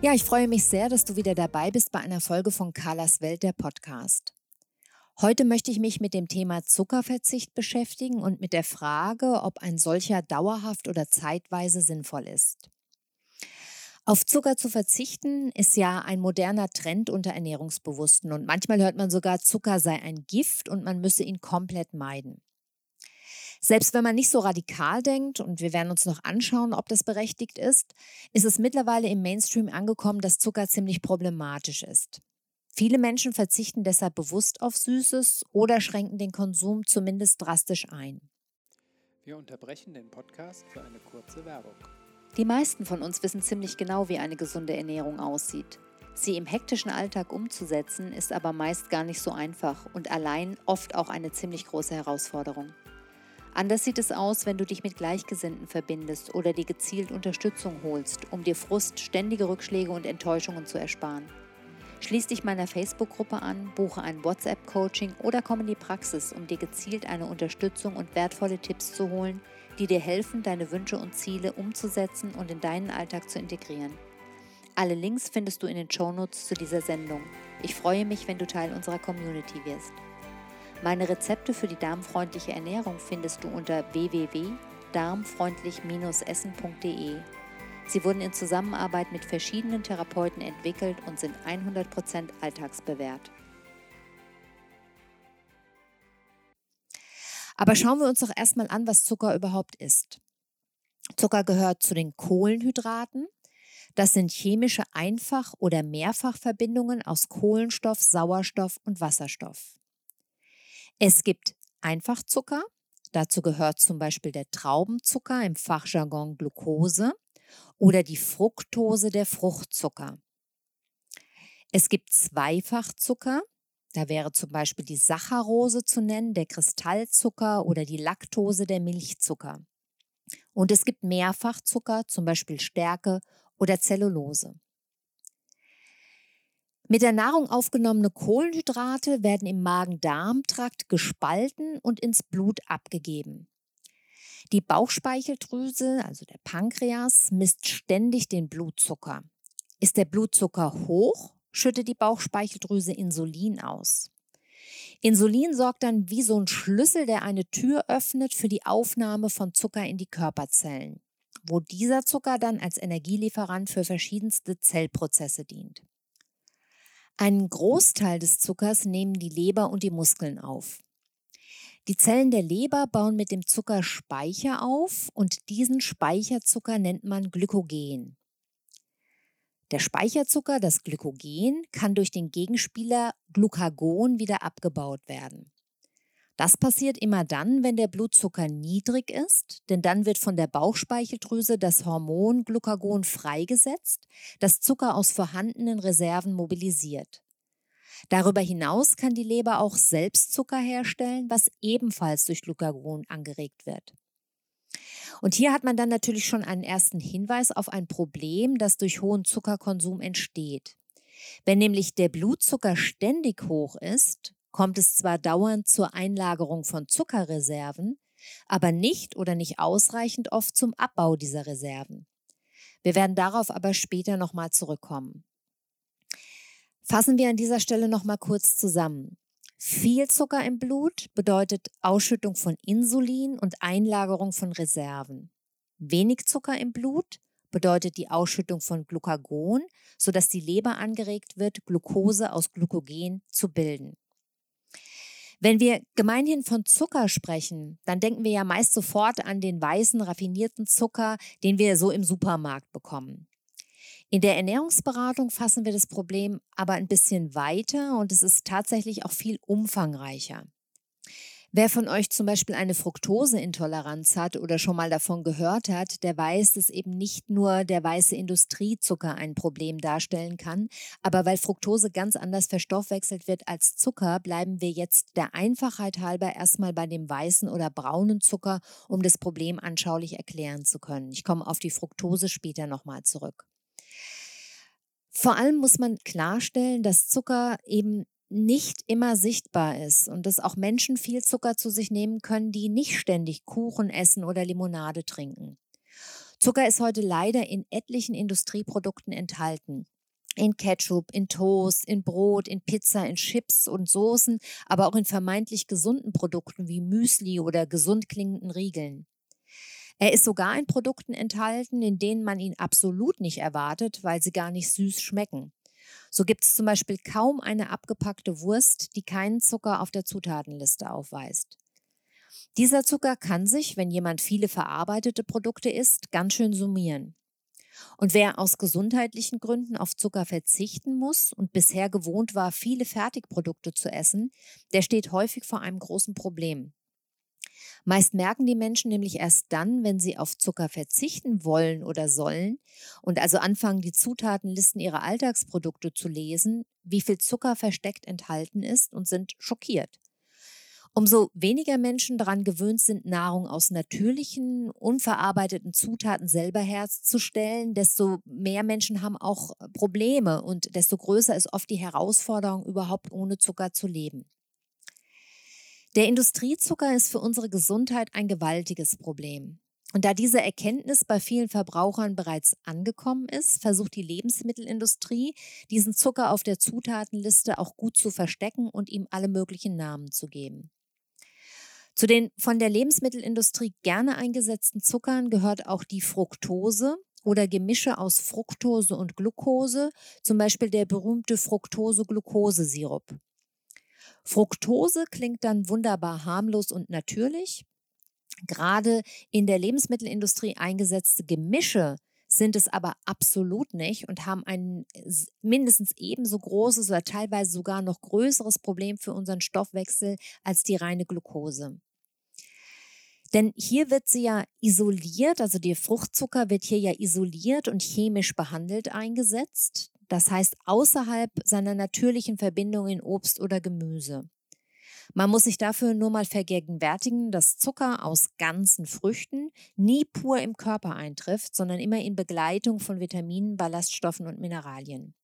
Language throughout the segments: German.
Ja, ich freue mich sehr, dass du wieder dabei bist bei einer Folge von Carlas Welt, der Podcast. Heute möchte ich mich mit dem Thema Zuckerverzicht beschäftigen und mit der Frage, ob ein solcher dauerhaft oder zeitweise sinnvoll ist. Auf Zucker zu verzichten ist ja ein moderner Trend unter Ernährungsbewussten und manchmal hört man sogar, Zucker sei ein Gift und man müsse ihn komplett meiden. Selbst wenn man nicht so radikal denkt, und wir werden uns noch anschauen, ob das berechtigt ist, ist es mittlerweile im Mainstream angekommen, dass Zucker ziemlich problematisch ist. Viele Menschen verzichten deshalb bewusst auf Süßes oder schränken den Konsum zumindest drastisch ein. Wir unterbrechen den Podcast für eine kurze Werbung. Die meisten von uns wissen ziemlich genau, wie eine gesunde Ernährung aussieht. Sie im hektischen Alltag umzusetzen, ist aber meist gar nicht so einfach und allein oft auch eine ziemlich große Herausforderung. Anders sieht es aus, wenn du dich mit Gleichgesinnten verbindest oder dir gezielt Unterstützung holst, um dir Frust, ständige Rückschläge und Enttäuschungen zu ersparen. Schließ dich meiner Facebook-Gruppe an, buche ein WhatsApp-Coaching oder komm in die Praxis, um dir gezielt eine Unterstützung und wertvolle Tipps zu holen, die dir helfen, deine Wünsche und Ziele umzusetzen und in deinen Alltag zu integrieren. Alle Links findest du in den Shownotes zu dieser Sendung. Ich freue mich, wenn du Teil unserer Community wirst. Meine Rezepte für die darmfreundliche Ernährung findest du unter www.darmfreundlich-essen.de. Sie wurden in Zusammenarbeit mit verschiedenen Therapeuten entwickelt und sind 100% alltagsbewährt. Aber schauen wir uns doch erstmal an, was Zucker überhaupt ist. Zucker gehört zu den Kohlenhydraten. Das sind chemische Einfach- oder Mehrfachverbindungen aus Kohlenstoff, Sauerstoff und Wasserstoff. Es gibt Einfachzucker. Dazu gehört zum Beispiel der Traubenzucker im Fachjargon Glucose oder die Fructose der Fruchtzucker. Es gibt Zweifachzucker. Da wäre zum Beispiel die Saccharose zu nennen, der Kristallzucker oder die Laktose der Milchzucker. Und es gibt Mehrfachzucker, zum Beispiel Stärke oder Zellulose. Mit der Nahrung aufgenommene Kohlenhydrate werden im Magen-Darm-Trakt gespalten und ins Blut abgegeben. Die Bauchspeicheldrüse, also der Pankreas, misst ständig den Blutzucker. Ist der Blutzucker hoch, schüttet die Bauchspeicheldrüse Insulin aus. Insulin sorgt dann wie so ein Schlüssel, der eine Tür öffnet für die Aufnahme von Zucker in die Körperzellen, wo dieser Zucker dann als Energielieferant für verschiedenste Zellprozesse dient. Einen Großteil des Zuckers nehmen die Leber und die Muskeln auf. Die Zellen der Leber bauen mit dem Zucker Speicher auf und diesen Speicherzucker nennt man Glykogen. Der Speicherzucker, das Glykogen, kann durch den Gegenspieler Glucagon wieder abgebaut werden. Das passiert immer dann, wenn der Blutzucker niedrig ist, denn dann wird von der Bauchspeicheldrüse das Hormon Glucagon freigesetzt, das Zucker aus vorhandenen Reserven mobilisiert. Darüber hinaus kann die Leber auch selbst Zucker herstellen, was ebenfalls durch Glucagon angeregt wird. Und hier hat man dann natürlich schon einen ersten Hinweis auf ein Problem, das durch hohen Zuckerkonsum entsteht. Wenn nämlich der Blutzucker ständig hoch ist, kommt es zwar dauernd zur Einlagerung von Zuckerreserven, aber nicht oder nicht ausreichend oft zum Abbau dieser Reserven. Wir werden darauf aber später nochmal zurückkommen. Fassen wir an dieser Stelle nochmal kurz zusammen. Viel Zucker im Blut bedeutet Ausschüttung von Insulin und Einlagerung von Reserven. Wenig Zucker im Blut bedeutet die Ausschüttung von Glucagon, sodass die Leber angeregt wird, Glucose aus Glykogen zu bilden. Wenn wir gemeinhin von Zucker sprechen, dann denken wir ja meist sofort an den weißen, raffinierten Zucker, den wir so im Supermarkt bekommen. In der Ernährungsberatung fassen wir das Problem aber ein bisschen weiter und es ist tatsächlich auch viel umfangreicher. Wer von euch zum Beispiel eine Fructoseintoleranz hat oder schon mal davon gehört hat, der weiß, dass eben nicht nur der weiße Industriezucker ein Problem darstellen kann, aber weil Fructose ganz anders verstoffwechselt wird als Zucker, bleiben wir jetzt der Einfachheit halber erstmal bei dem weißen oder braunen Zucker, um das Problem anschaulich erklären zu können. Ich komme auf die Fructose später nochmal zurück. Vor allem muss man klarstellen, dass Zucker eben nicht immer sichtbar ist und dass auch Menschen viel Zucker zu sich nehmen können, die nicht ständig Kuchen essen oder Limonade trinken. Zucker ist heute leider in etlichen Industrieprodukten enthalten. In Ketchup, in Toast, in Brot, in Pizza, in Chips und Soßen, aber auch in vermeintlich gesunden Produkten wie Müsli oder gesund klingenden Riegeln. Er ist sogar in Produkten enthalten, in denen man ihn absolut nicht erwartet, weil sie gar nicht süß schmecken. So gibt es zum Beispiel kaum eine abgepackte Wurst, die keinen Zucker auf der Zutatenliste aufweist. Dieser Zucker kann sich, wenn jemand viele verarbeitete Produkte isst, ganz schön summieren. Und wer aus gesundheitlichen Gründen auf Zucker verzichten muss und bisher gewohnt war, viele Fertigprodukte zu essen, der steht häufig vor einem großen Problem. Meist merken die Menschen nämlich erst dann, wenn sie auf Zucker verzichten wollen oder sollen und also anfangen, die Zutatenlisten ihrer Alltagsprodukte zu lesen, wie viel Zucker versteckt enthalten ist und sind schockiert. Umso weniger Menschen daran gewöhnt sind, Nahrung aus natürlichen, unverarbeiteten Zutaten selber herzustellen, desto mehr Menschen haben auch Probleme und desto größer ist oft die Herausforderung, überhaupt ohne Zucker zu leben. Der Industriezucker ist für unsere Gesundheit ein gewaltiges Problem. Und da diese Erkenntnis bei vielen Verbrauchern bereits angekommen ist, versucht die Lebensmittelindustrie, diesen Zucker auf der Zutatenliste auch gut zu verstecken und ihm alle möglichen Namen zu geben. Zu den von der Lebensmittelindustrie gerne eingesetzten Zuckern gehört auch die Fructose oder Gemische aus Fructose und Glucose, zum Beispiel der berühmte Fructose-Glucose-Sirup. Fructose klingt dann wunderbar harmlos und natürlich. Gerade in der Lebensmittelindustrie eingesetzte Gemische sind es aber absolut nicht und haben ein mindestens ebenso großes oder teilweise sogar noch größeres Problem für unseren Stoffwechsel als die reine Glucose. Denn hier wird sie ja isoliert, also der Fruchtzucker wird hier ja isoliert und chemisch behandelt eingesetzt das heißt außerhalb seiner natürlichen Verbindung in Obst oder Gemüse. Man muss sich dafür nur mal vergegenwärtigen, dass Zucker aus ganzen Früchten nie pur im Körper eintrifft, sondern immer in Begleitung von Vitaminen, Ballaststoffen und Mineralien.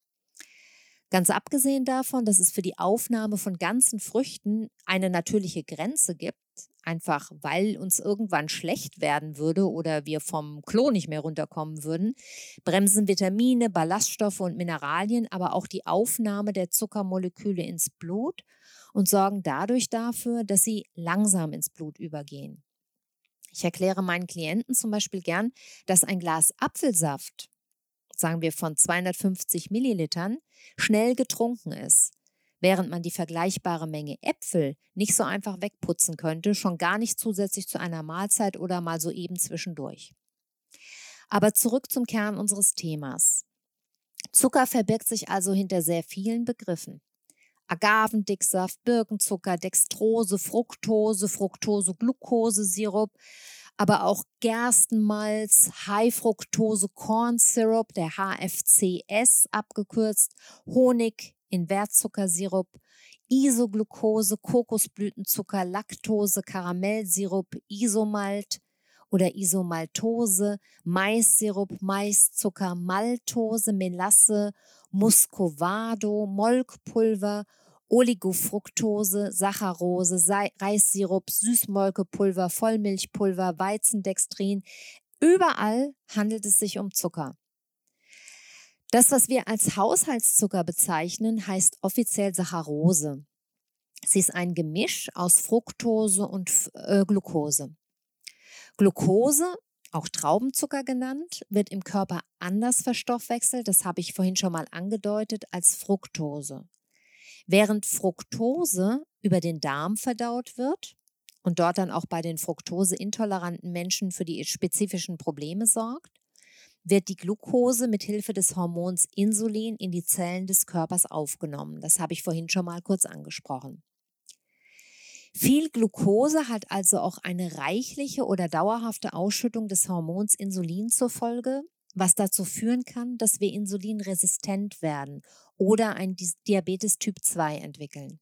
Ganz abgesehen davon, dass es für die Aufnahme von ganzen Früchten eine natürliche Grenze gibt, einfach weil uns irgendwann schlecht werden würde oder wir vom Klo nicht mehr runterkommen würden, bremsen Vitamine, Ballaststoffe und Mineralien aber auch die Aufnahme der Zuckermoleküle ins Blut und sorgen dadurch dafür, dass sie langsam ins Blut übergehen. Ich erkläre meinen Klienten zum Beispiel gern, dass ein Glas Apfelsaft, sagen wir von 250 Millilitern, schnell getrunken ist während man die vergleichbare Menge Äpfel nicht so einfach wegputzen könnte, schon gar nicht zusätzlich zu einer Mahlzeit oder mal so eben zwischendurch. Aber zurück zum Kern unseres Themas. Zucker verbirgt sich also hinter sehr vielen Begriffen. Agavendicksaft, Birkenzucker, Dextrose, Fructose, Fructose-Glucose-Sirup, aber auch Gerstenmalz, High-Fructose Corn Syrup, der HFCS abgekürzt, Honig, Invertzuckersirup, Isoglucose, Kokosblütenzucker, Laktose, Karamellsirup, Isomalt oder Isomaltose, Maissirup, Maiszucker, Maltose, Melasse, Muscovado, Molkpulver, Oligofructose, Saccharose, Reissirup, Süßmolkepulver, Vollmilchpulver, Weizendextrin. Überall handelt es sich um Zucker. Das, was wir als Haushaltszucker bezeichnen, heißt offiziell Saccharose. Sie ist ein Gemisch aus Fructose und äh, Glucose. Glucose, auch Traubenzucker genannt, wird im Körper anders verstoffwechselt, das habe ich vorhin schon mal angedeutet, als Fructose. Während Fructose über den Darm verdaut wird und dort dann auch bei den fructoseintoleranten Menschen für die spezifischen Probleme sorgt, wird die Glucose mit Hilfe des Hormons Insulin in die Zellen des Körpers aufgenommen. Das habe ich vorhin schon mal kurz angesprochen. Viel Glucose hat also auch eine reichliche oder dauerhafte Ausschüttung des Hormons Insulin zur Folge, was dazu führen kann, dass wir insulinresistent werden oder ein Diabetes Typ 2 entwickeln.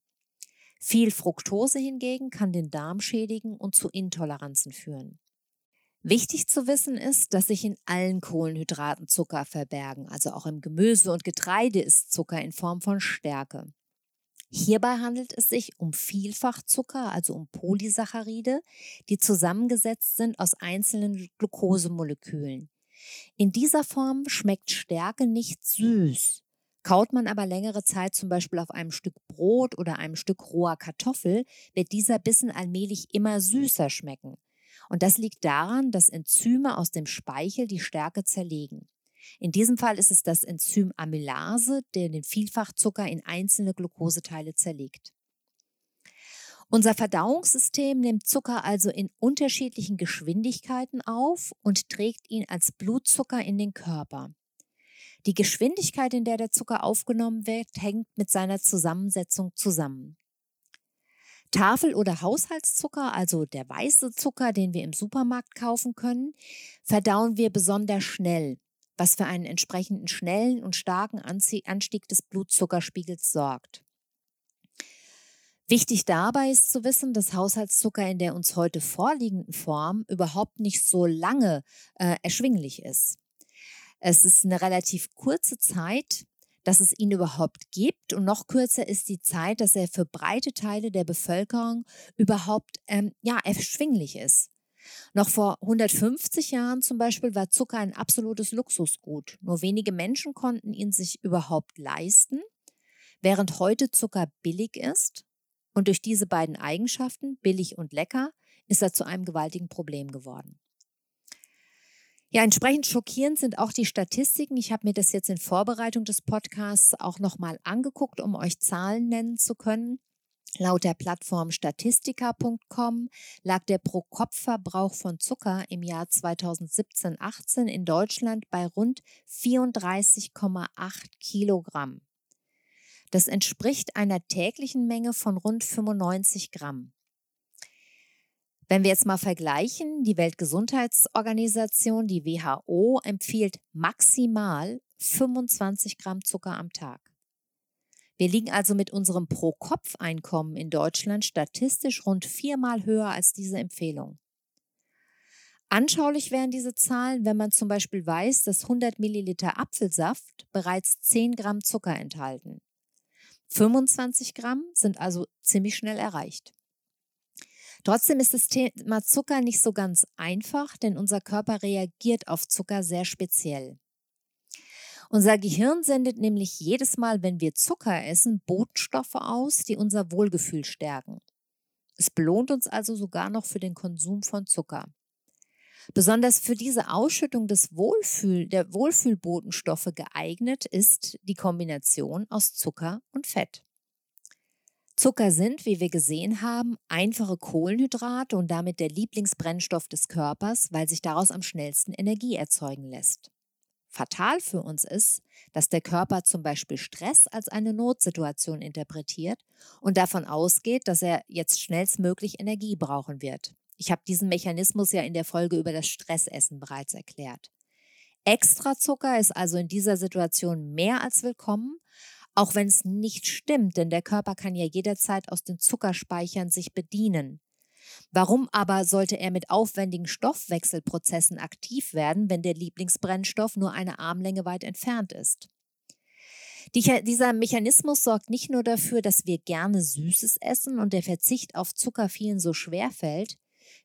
Viel Fructose hingegen kann den Darm schädigen und zu Intoleranzen führen. Wichtig zu wissen ist, dass sich in allen Kohlenhydraten Zucker verbergen, also auch im Gemüse und Getreide ist Zucker in Form von Stärke. Hierbei handelt es sich um Vielfachzucker, also um Polysaccharide, die zusammengesetzt sind aus einzelnen Glukosemolekülen. In dieser Form schmeckt Stärke nicht süß. Kaut man aber längere Zeit zum Beispiel auf einem Stück Brot oder einem Stück roher Kartoffel, wird dieser Bissen allmählich immer süßer schmecken. Und das liegt daran, dass Enzyme aus dem Speichel die Stärke zerlegen. In diesem Fall ist es das Enzym Amylase, der den Vielfachzucker in einzelne Glukoseteile zerlegt. Unser Verdauungssystem nimmt Zucker also in unterschiedlichen Geschwindigkeiten auf und trägt ihn als Blutzucker in den Körper. Die Geschwindigkeit, in der der Zucker aufgenommen wird, hängt mit seiner Zusammensetzung zusammen. Tafel- oder Haushaltszucker, also der weiße Zucker, den wir im Supermarkt kaufen können, verdauen wir besonders schnell, was für einen entsprechenden schnellen und starken Anstieg des Blutzuckerspiegels sorgt. Wichtig dabei ist zu wissen, dass Haushaltszucker in der uns heute vorliegenden Form überhaupt nicht so lange äh, erschwinglich ist. Es ist eine relativ kurze Zeit, dass es ihn überhaupt gibt und noch kürzer ist die Zeit, dass er für breite Teile der Bevölkerung überhaupt ähm, ja, erschwinglich ist. Noch vor 150 Jahren zum Beispiel war Zucker ein absolutes Luxusgut. Nur wenige Menschen konnten ihn sich überhaupt leisten, während heute Zucker billig ist. Und durch diese beiden Eigenschaften, billig und lecker, ist er zu einem gewaltigen Problem geworden. Ja, entsprechend schockierend sind auch die Statistiken. Ich habe mir das jetzt in Vorbereitung des Podcasts auch nochmal angeguckt, um euch Zahlen nennen zu können. Laut der Plattform statistica.com lag der Pro-Kopf-Verbrauch von Zucker im Jahr 2017-18 in Deutschland bei rund 34,8 Kilogramm. Das entspricht einer täglichen Menge von rund 95 Gramm. Wenn wir jetzt mal vergleichen, die Weltgesundheitsorganisation, die WHO, empfiehlt maximal 25 Gramm Zucker am Tag. Wir liegen also mit unserem Pro-Kopf-Einkommen in Deutschland statistisch rund viermal höher als diese Empfehlung. Anschaulich wären diese Zahlen, wenn man zum Beispiel weiß, dass 100 Milliliter Apfelsaft bereits 10 Gramm Zucker enthalten. 25 Gramm sind also ziemlich schnell erreicht. Trotzdem ist das Thema Zucker nicht so ganz einfach, denn unser Körper reagiert auf Zucker sehr speziell. Unser Gehirn sendet nämlich jedes Mal, wenn wir Zucker essen, Botenstoffe aus, die unser Wohlgefühl stärken. Es belohnt uns also sogar noch für den Konsum von Zucker. Besonders für diese Ausschüttung des Wohlfühl, der Wohlfühlbotenstoffe geeignet ist die Kombination aus Zucker und Fett. Zucker sind, wie wir gesehen haben, einfache Kohlenhydrate und damit der Lieblingsbrennstoff des Körpers, weil sich daraus am schnellsten Energie erzeugen lässt. Fatal für uns ist, dass der Körper zum Beispiel Stress als eine Notsituation interpretiert und davon ausgeht, dass er jetzt schnellstmöglich Energie brauchen wird. Ich habe diesen Mechanismus ja in der Folge über das Stressessen bereits erklärt. Extrazucker ist also in dieser Situation mehr als willkommen, auch wenn es nicht stimmt, denn der Körper kann ja jederzeit aus den Zuckerspeichern sich bedienen. Warum aber sollte er mit aufwendigen Stoffwechselprozessen aktiv werden, wenn der Lieblingsbrennstoff nur eine Armlänge weit entfernt ist? Die, dieser Mechanismus sorgt nicht nur dafür, dass wir gerne Süßes essen und der Verzicht auf Zucker vielen so schwer fällt,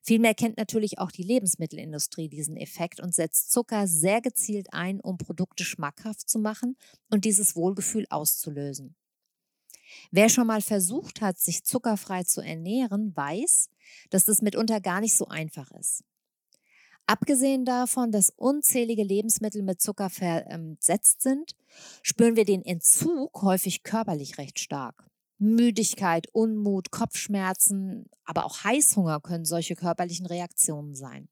Vielmehr kennt natürlich auch die Lebensmittelindustrie diesen Effekt und setzt Zucker sehr gezielt ein, um Produkte schmackhaft zu machen und dieses Wohlgefühl auszulösen. Wer schon mal versucht hat, sich zuckerfrei zu ernähren, weiß, dass das mitunter gar nicht so einfach ist. Abgesehen davon, dass unzählige Lebensmittel mit Zucker versetzt sind, spüren wir den Entzug häufig körperlich recht stark. Müdigkeit, Unmut, Kopfschmerzen, aber auch Heißhunger können solche körperlichen Reaktionen sein.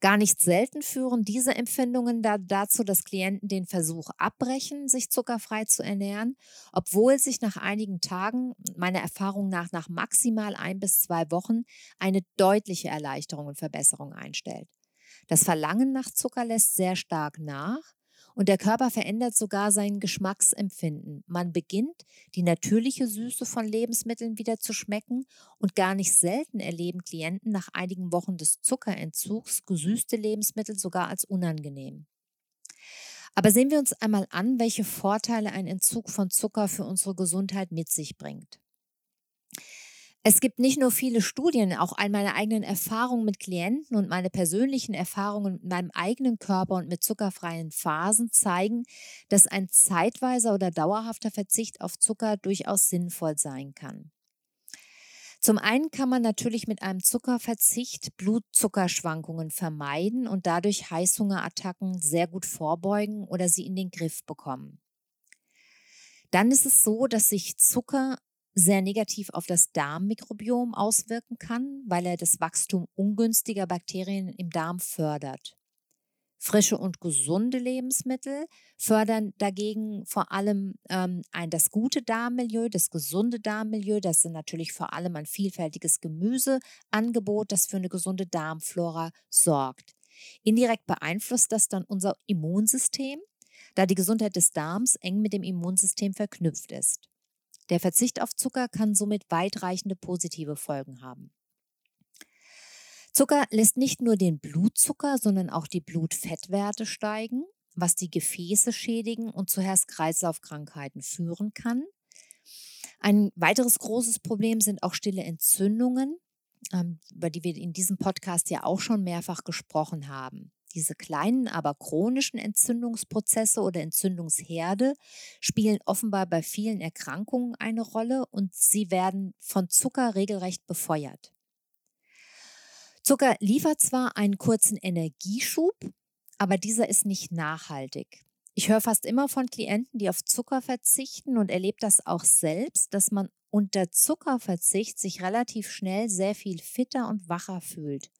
Gar nicht selten führen diese Empfindungen da dazu, dass Klienten den Versuch abbrechen, sich zuckerfrei zu ernähren, obwohl sich nach einigen Tagen, meiner Erfahrung nach nach maximal ein bis zwei Wochen, eine deutliche Erleichterung und Verbesserung einstellt. Das Verlangen nach Zucker lässt sehr stark nach und der Körper verändert sogar sein Geschmacksempfinden. Man beginnt, die natürliche Süße von Lebensmitteln wieder zu schmecken und gar nicht selten erleben Klienten nach einigen Wochen des Zuckerentzugs gesüßte Lebensmittel sogar als unangenehm. Aber sehen wir uns einmal an, welche Vorteile ein Entzug von Zucker für unsere Gesundheit mit sich bringt. Es gibt nicht nur viele Studien, auch all meine eigenen Erfahrungen mit Klienten und meine persönlichen Erfahrungen mit meinem eigenen Körper und mit zuckerfreien Phasen zeigen, dass ein zeitweiser oder dauerhafter Verzicht auf Zucker durchaus sinnvoll sein kann. Zum einen kann man natürlich mit einem Zuckerverzicht Blutzuckerschwankungen vermeiden und dadurch Heißhungerattacken sehr gut vorbeugen oder sie in den Griff bekommen. Dann ist es so, dass sich Zucker sehr negativ auf das Darmmikrobiom auswirken kann, weil er das Wachstum ungünstiger Bakterien im Darm fördert. Frische und gesunde Lebensmittel fördern dagegen vor allem ähm, ein, das gute Darmmilieu, das gesunde Darmmilieu. Das sind natürlich vor allem ein vielfältiges Gemüseangebot, das für eine gesunde Darmflora sorgt. Indirekt beeinflusst das dann unser Immunsystem, da die Gesundheit des Darms eng mit dem Immunsystem verknüpft ist. Der Verzicht auf Zucker kann somit weitreichende positive Folgen haben. Zucker lässt nicht nur den Blutzucker, sondern auch die Blutfettwerte steigen, was die Gefäße schädigen und zu Herz-Kreislauf-Krankheiten führen kann. Ein weiteres großes Problem sind auch stille Entzündungen, ähm, über die wir in diesem Podcast ja auch schon mehrfach gesprochen haben. Diese kleinen, aber chronischen Entzündungsprozesse oder Entzündungsherde spielen offenbar bei vielen Erkrankungen eine Rolle und sie werden von Zucker regelrecht befeuert. Zucker liefert zwar einen kurzen Energieschub, aber dieser ist nicht nachhaltig. Ich höre fast immer von Klienten, die auf Zucker verzichten und erlebe das auch selbst, dass man unter Zuckerverzicht sich relativ schnell sehr viel fitter und wacher fühlt.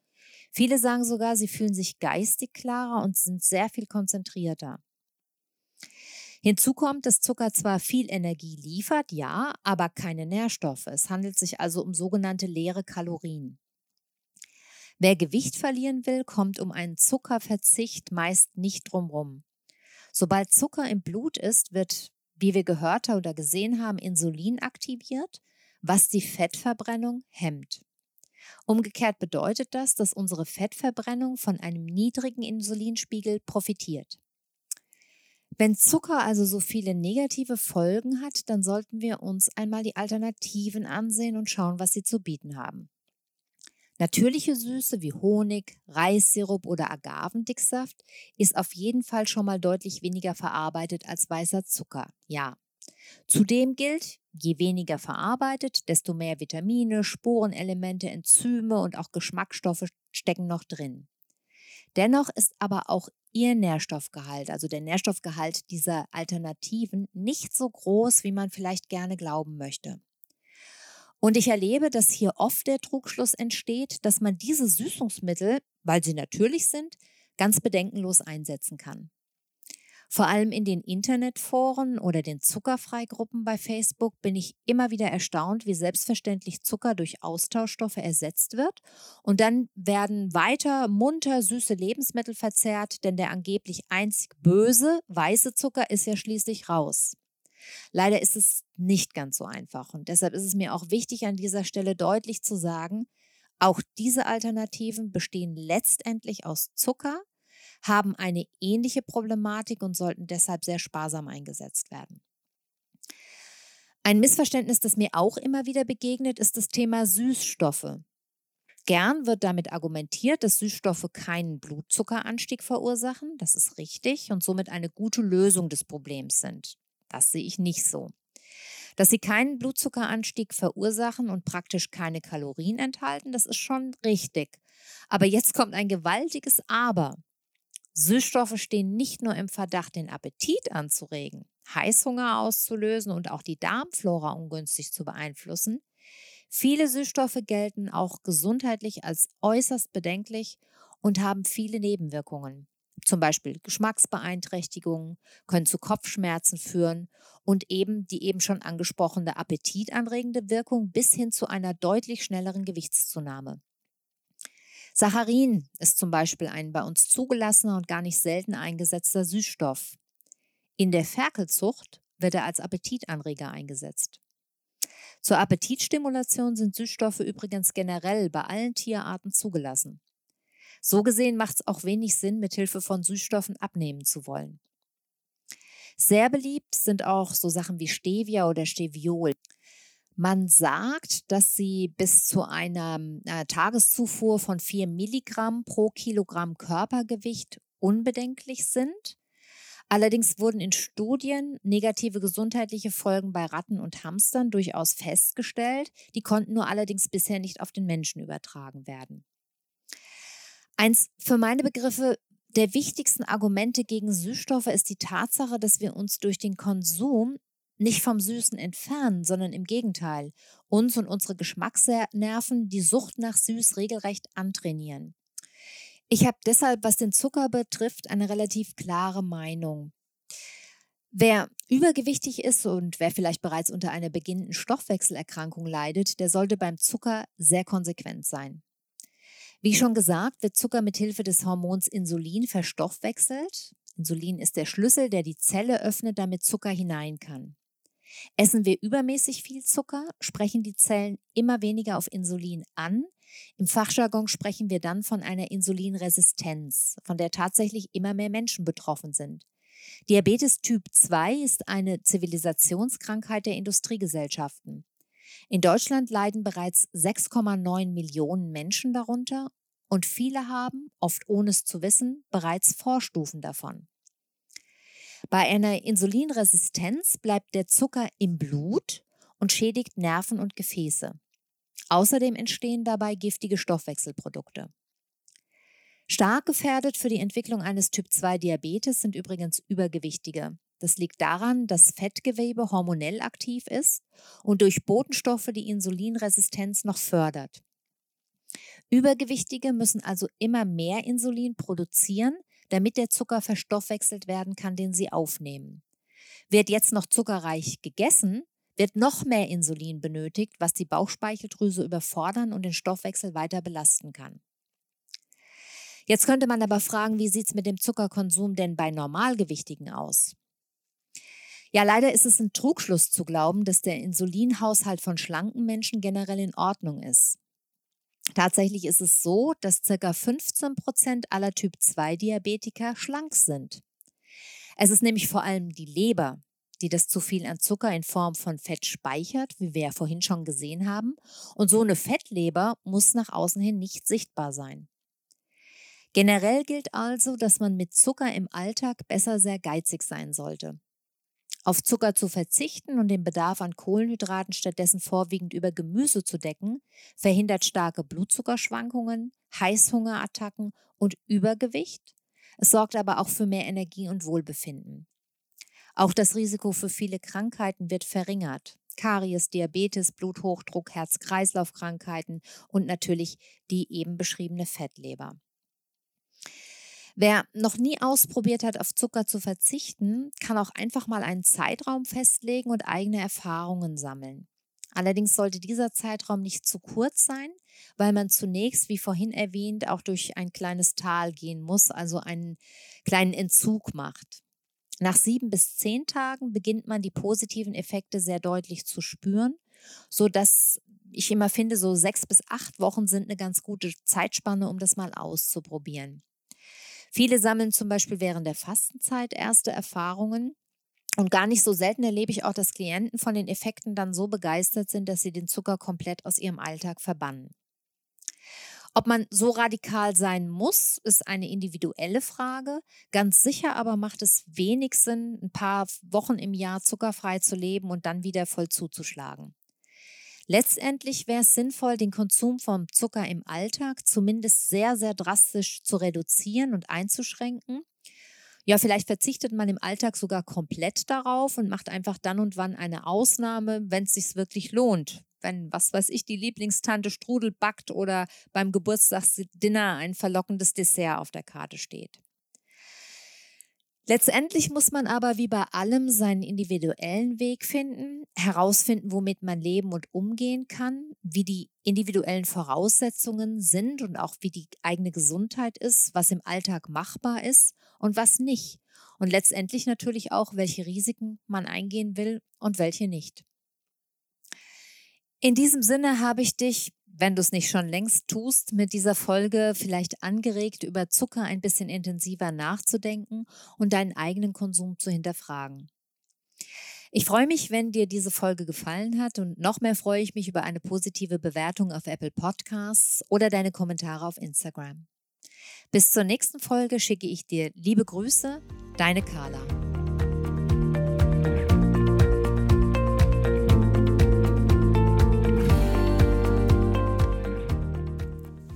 Viele sagen sogar, sie fühlen sich geistig klarer und sind sehr viel konzentrierter. Hinzu kommt, dass Zucker zwar viel Energie liefert, ja, aber keine Nährstoffe. Es handelt sich also um sogenannte leere Kalorien. Wer Gewicht verlieren will, kommt um einen Zuckerverzicht meist nicht drumrum. Sobald Zucker im Blut ist, wird, wie wir gehört oder gesehen haben, Insulin aktiviert, was die Fettverbrennung hemmt. Umgekehrt bedeutet das, dass unsere Fettverbrennung von einem niedrigen Insulinspiegel profitiert. Wenn Zucker also so viele negative Folgen hat, dann sollten wir uns einmal die Alternativen ansehen und schauen, was sie zu bieten haben. Natürliche Süße wie Honig, Reissirup oder Agavendicksaft ist auf jeden Fall schon mal deutlich weniger verarbeitet als weißer Zucker. Ja, Zudem gilt, je weniger verarbeitet, desto mehr Vitamine, Spurenelemente, Enzyme und auch Geschmacksstoffe stecken noch drin. Dennoch ist aber auch ihr Nährstoffgehalt, also der Nährstoffgehalt dieser Alternativen, nicht so groß, wie man vielleicht gerne glauben möchte. Und ich erlebe, dass hier oft der Trugschluss entsteht, dass man diese Süßungsmittel, weil sie natürlich sind, ganz bedenkenlos einsetzen kann. Vor allem in den Internetforen oder den Zuckerfreigruppen bei Facebook bin ich immer wieder erstaunt, wie selbstverständlich Zucker durch Austauschstoffe ersetzt wird. Und dann werden weiter munter süße Lebensmittel verzehrt, denn der angeblich einzig böse weiße Zucker ist ja schließlich raus. Leider ist es nicht ganz so einfach und deshalb ist es mir auch wichtig, an dieser Stelle deutlich zu sagen, auch diese Alternativen bestehen letztendlich aus Zucker, haben eine ähnliche Problematik und sollten deshalb sehr sparsam eingesetzt werden. Ein Missverständnis, das mir auch immer wieder begegnet, ist das Thema Süßstoffe. Gern wird damit argumentiert, dass Süßstoffe keinen Blutzuckeranstieg verursachen. Das ist richtig und somit eine gute Lösung des Problems sind. Das sehe ich nicht so. Dass sie keinen Blutzuckeranstieg verursachen und praktisch keine Kalorien enthalten, das ist schon richtig. Aber jetzt kommt ein gewaltiges Aber. Süßstoffe stehen nicht nur im Verdacht, den Appetit anzuregen, Heißhunger auszulösen und auch die Darmflora ungünstig zu beeinflussen. Viele Süßstoffe gelten auch gesundheitlich als äußerst bedenklich und haben viele Nebenwirkungen. Zum Beispiel Geschmacksbeeinträchtigungen, können zu Kopfschmerzen führen und eben die eben schon angesprochene appetitanregende Wirkung bis hin zu einer deutlich schnelleren Gewichtszunahme. Saccharin ist zum Beispiel ein bei uns zugelassener und gar nicht selten eingesetzter Süßstoff. In der Ferkelzucht wird er als Appetitanreger eingesetzt. Zur Appetitstimulation sind Süßstoffe übrigens generell bei allen Tierarten zugelassen. So gesehen macht es auch wenig Sinn, mit Hilfe von Süßstoffen abnehmen zu wollen. Sehr beliebt sind auch so Sachen wie Stevia oder Steviol. Man sagt, dass sie bis zu einer äh, Tageszufuhr von 4 Milligramm pro Kilogramm Körpergewicht unbedenklich sind. Allerdings wurden in Studien negative gesundheitliche Folgen bei Ratten und Hamstern durchaus festgestellt. Die konnten nur allerdings bisher nicht auf den Menschen übertragen werden. Eins für meine Begriffe der wichtigsten Argumente gegen Süßstoffe ist die Tatsache, dass wir uns durch den Konsum nicht vom Süßen entfernen, sondern im Gegenteil, uns und unsere Geschmacksnerven die Sucht nach Süß regelrecht antrainieren. Ich habe deshalb, was den Zucker betrifft, eine relativ klare Meinung. Wer übergewichtig ist und wer vielleicht bereits unter einer beginnenden Stoffwechselerkrankung leidet, der sollte beim Zucker sehr konsequent sein. Wie schon gesagt, wird Zucker mit Hilfe des Hormons Insulin verstoffwechselt. Insulin ist der Schlüssel, der die Zelle öffnet, damit Zucker hinein kann. Essen wir übermäßig viel Zucker, sprechen die Zellen immer weniger auf Insulin an. Im Fachjargon sprechen wir dann von einer Insulinresistenz, von der tatsächlich immer mehr Menschen betroffen sind. Diabetes Typ 2 ist eine Zivilisationskrankheit der Industriegesellschaften. In Deutschland leiden bereits 6,9 Millionen Menschen darunter und viele haben, oft ohne es zu wissen, bereits Vorstufen davon. Bei einer Insulinresistenz bleibt der Zucker im Blut und schädigt Nerven und Gefäße. Außerdem entstehen dabei giftige Stoffwechselprodukte. Stark gefährdet für die Entwicklung eines Typ-2-Diabetes sind übrigens Übergewichtige. Das liegt daran, dass Fettgewebe hormonell aktiv ist und durch Botenstoffe die Insulinresistenz noch fördert. Übergewichtige müssen also immer mehr Insulin produzieren, damit der Zucker verstoffwechselt werden kann, den sie aufnehmen. Wird jetzt noch zuckerreich gegessen, wird noch mehr Insulin benötigt, was die Bauchspeicheldrüse überfordern und den Stoffwechsel weiter belasten kann. Jetzt könnte man aber fragen, wie sieht es mit dem Zuckerkonsum denn bei Normalgewichtigen aus? Ja, leider ist es ein Trugschluss zu glauben, dass der Insulinhaushalt von schlanken Menschen generell in Ordnung ist. Tatsächlich ist es so, dass ca. 15 Prozent aller Typ-2-Diabetiker schlank sind. Es ist nämlich vor allem die Leber, die das zu viel an Zucker in Form von Fett speichert, wie wir ja vorhin schon gesehen haben. Und so eine Fettleber muss nach außen hin nicht sichtbar sein. Generell gilt also, dass man mit Zucker im Alltag besser sehr geizig sein sollte. Auf Zucker zu verzichten und den Bedarf an Kohlenhydraten stattdessen vorwiegend über Gemüse zu decken, verhindert starke Blutzuckerschwankungen, Heißhungerattacken und Übergewicht. Es sorgt aber auch für mehr Energie und Wohlbefinden. Auch das Risiko für viele Krankheiten wird verringert. Karies, Diabetes, Bluthochdruck, Herz-Kreislauf-Krankheiten und natürlich die eben beschriebene Fettleber. Wer noch nie ausprobiert hat, auf Zucker zu verzichten, kann auch einfach mal einen Zeitraum festlegen und eigene Erfahrungen sammeln. Allerdings sollte dieser Zeitraum nicht zu kurz sein, weil man zunächst, wie vorhin erwähnt, auch durch ein kleines Tal gehen muss, also einen kleinen Entzug macht. Nach sieben bis zehn Tagen beginnt man die positiven Effekte sehr deutlich zu spüren, so dass ich immer finde, so sechs bis acht Wochen sind eine ganz gute Zeitspanne, um das mal auszuprobieren. Viele sammeln zum Beispiel während der Fastenzeit erste Erfahrungen. Und gar nicht so selten erlebe ich auch, dass Klienten von den Effekten dann so begeistert sind, dass sie den Zucker komplett aus ihrem Alltag verbannen. Ob man so radikal sein muss, ist eine individuelle Frage. Ganz sicher aber macht es wenig Sinn, ein paar Wochen im Jahr zuckerfrei zu leben und dann wieder voll zuzuschlagen. Letztendlich wäre es sinnvoll, den Konsum von Zucker im Alltag zumindest sehr, sehr drastisch zu reduzieren und einzuschränken. Ja, vielleicht verzichtet man im Alltag sogar komplett darauf und macht einfach dann und wann eine Ausnahme, wenn es sich wirklich lohnt, wenn, was weiß ich, die Lieblingstante Strudel backt oder beim Geburtstagsdinner ein verlockendes Dessert auf der Karte steht. Letztendlich muss man aber wie bei allem seinen individuellen Weg finden, herausfinden, womit man leben und umgehen kann, wie die individuellen Voraussetzungen sind und auch wie die eigene Gesundheit ist, was im Alltag machbar ist und was nicht. Und letztendlich natürlich auch, welche Risiken man eingehen will und welche nicht. In diesem Sinne habe ich dich wenn du es nicht schon längst tust, mit dieser Folge vielleicht angeregt, über Zucker ein bisschen intensiver nachzudenken und deinen eigenen Konsum zu hinterfragen. Ich freue mich, wenn dir diese Folge gefallen hat und noch mehr freue ich mich über eine positive Bewertung auf Apple Podcasts oder deine Kommentare auf Instagram. Bis zur nächsten Folge schicke ich dir liebe Grüße, deine Carla.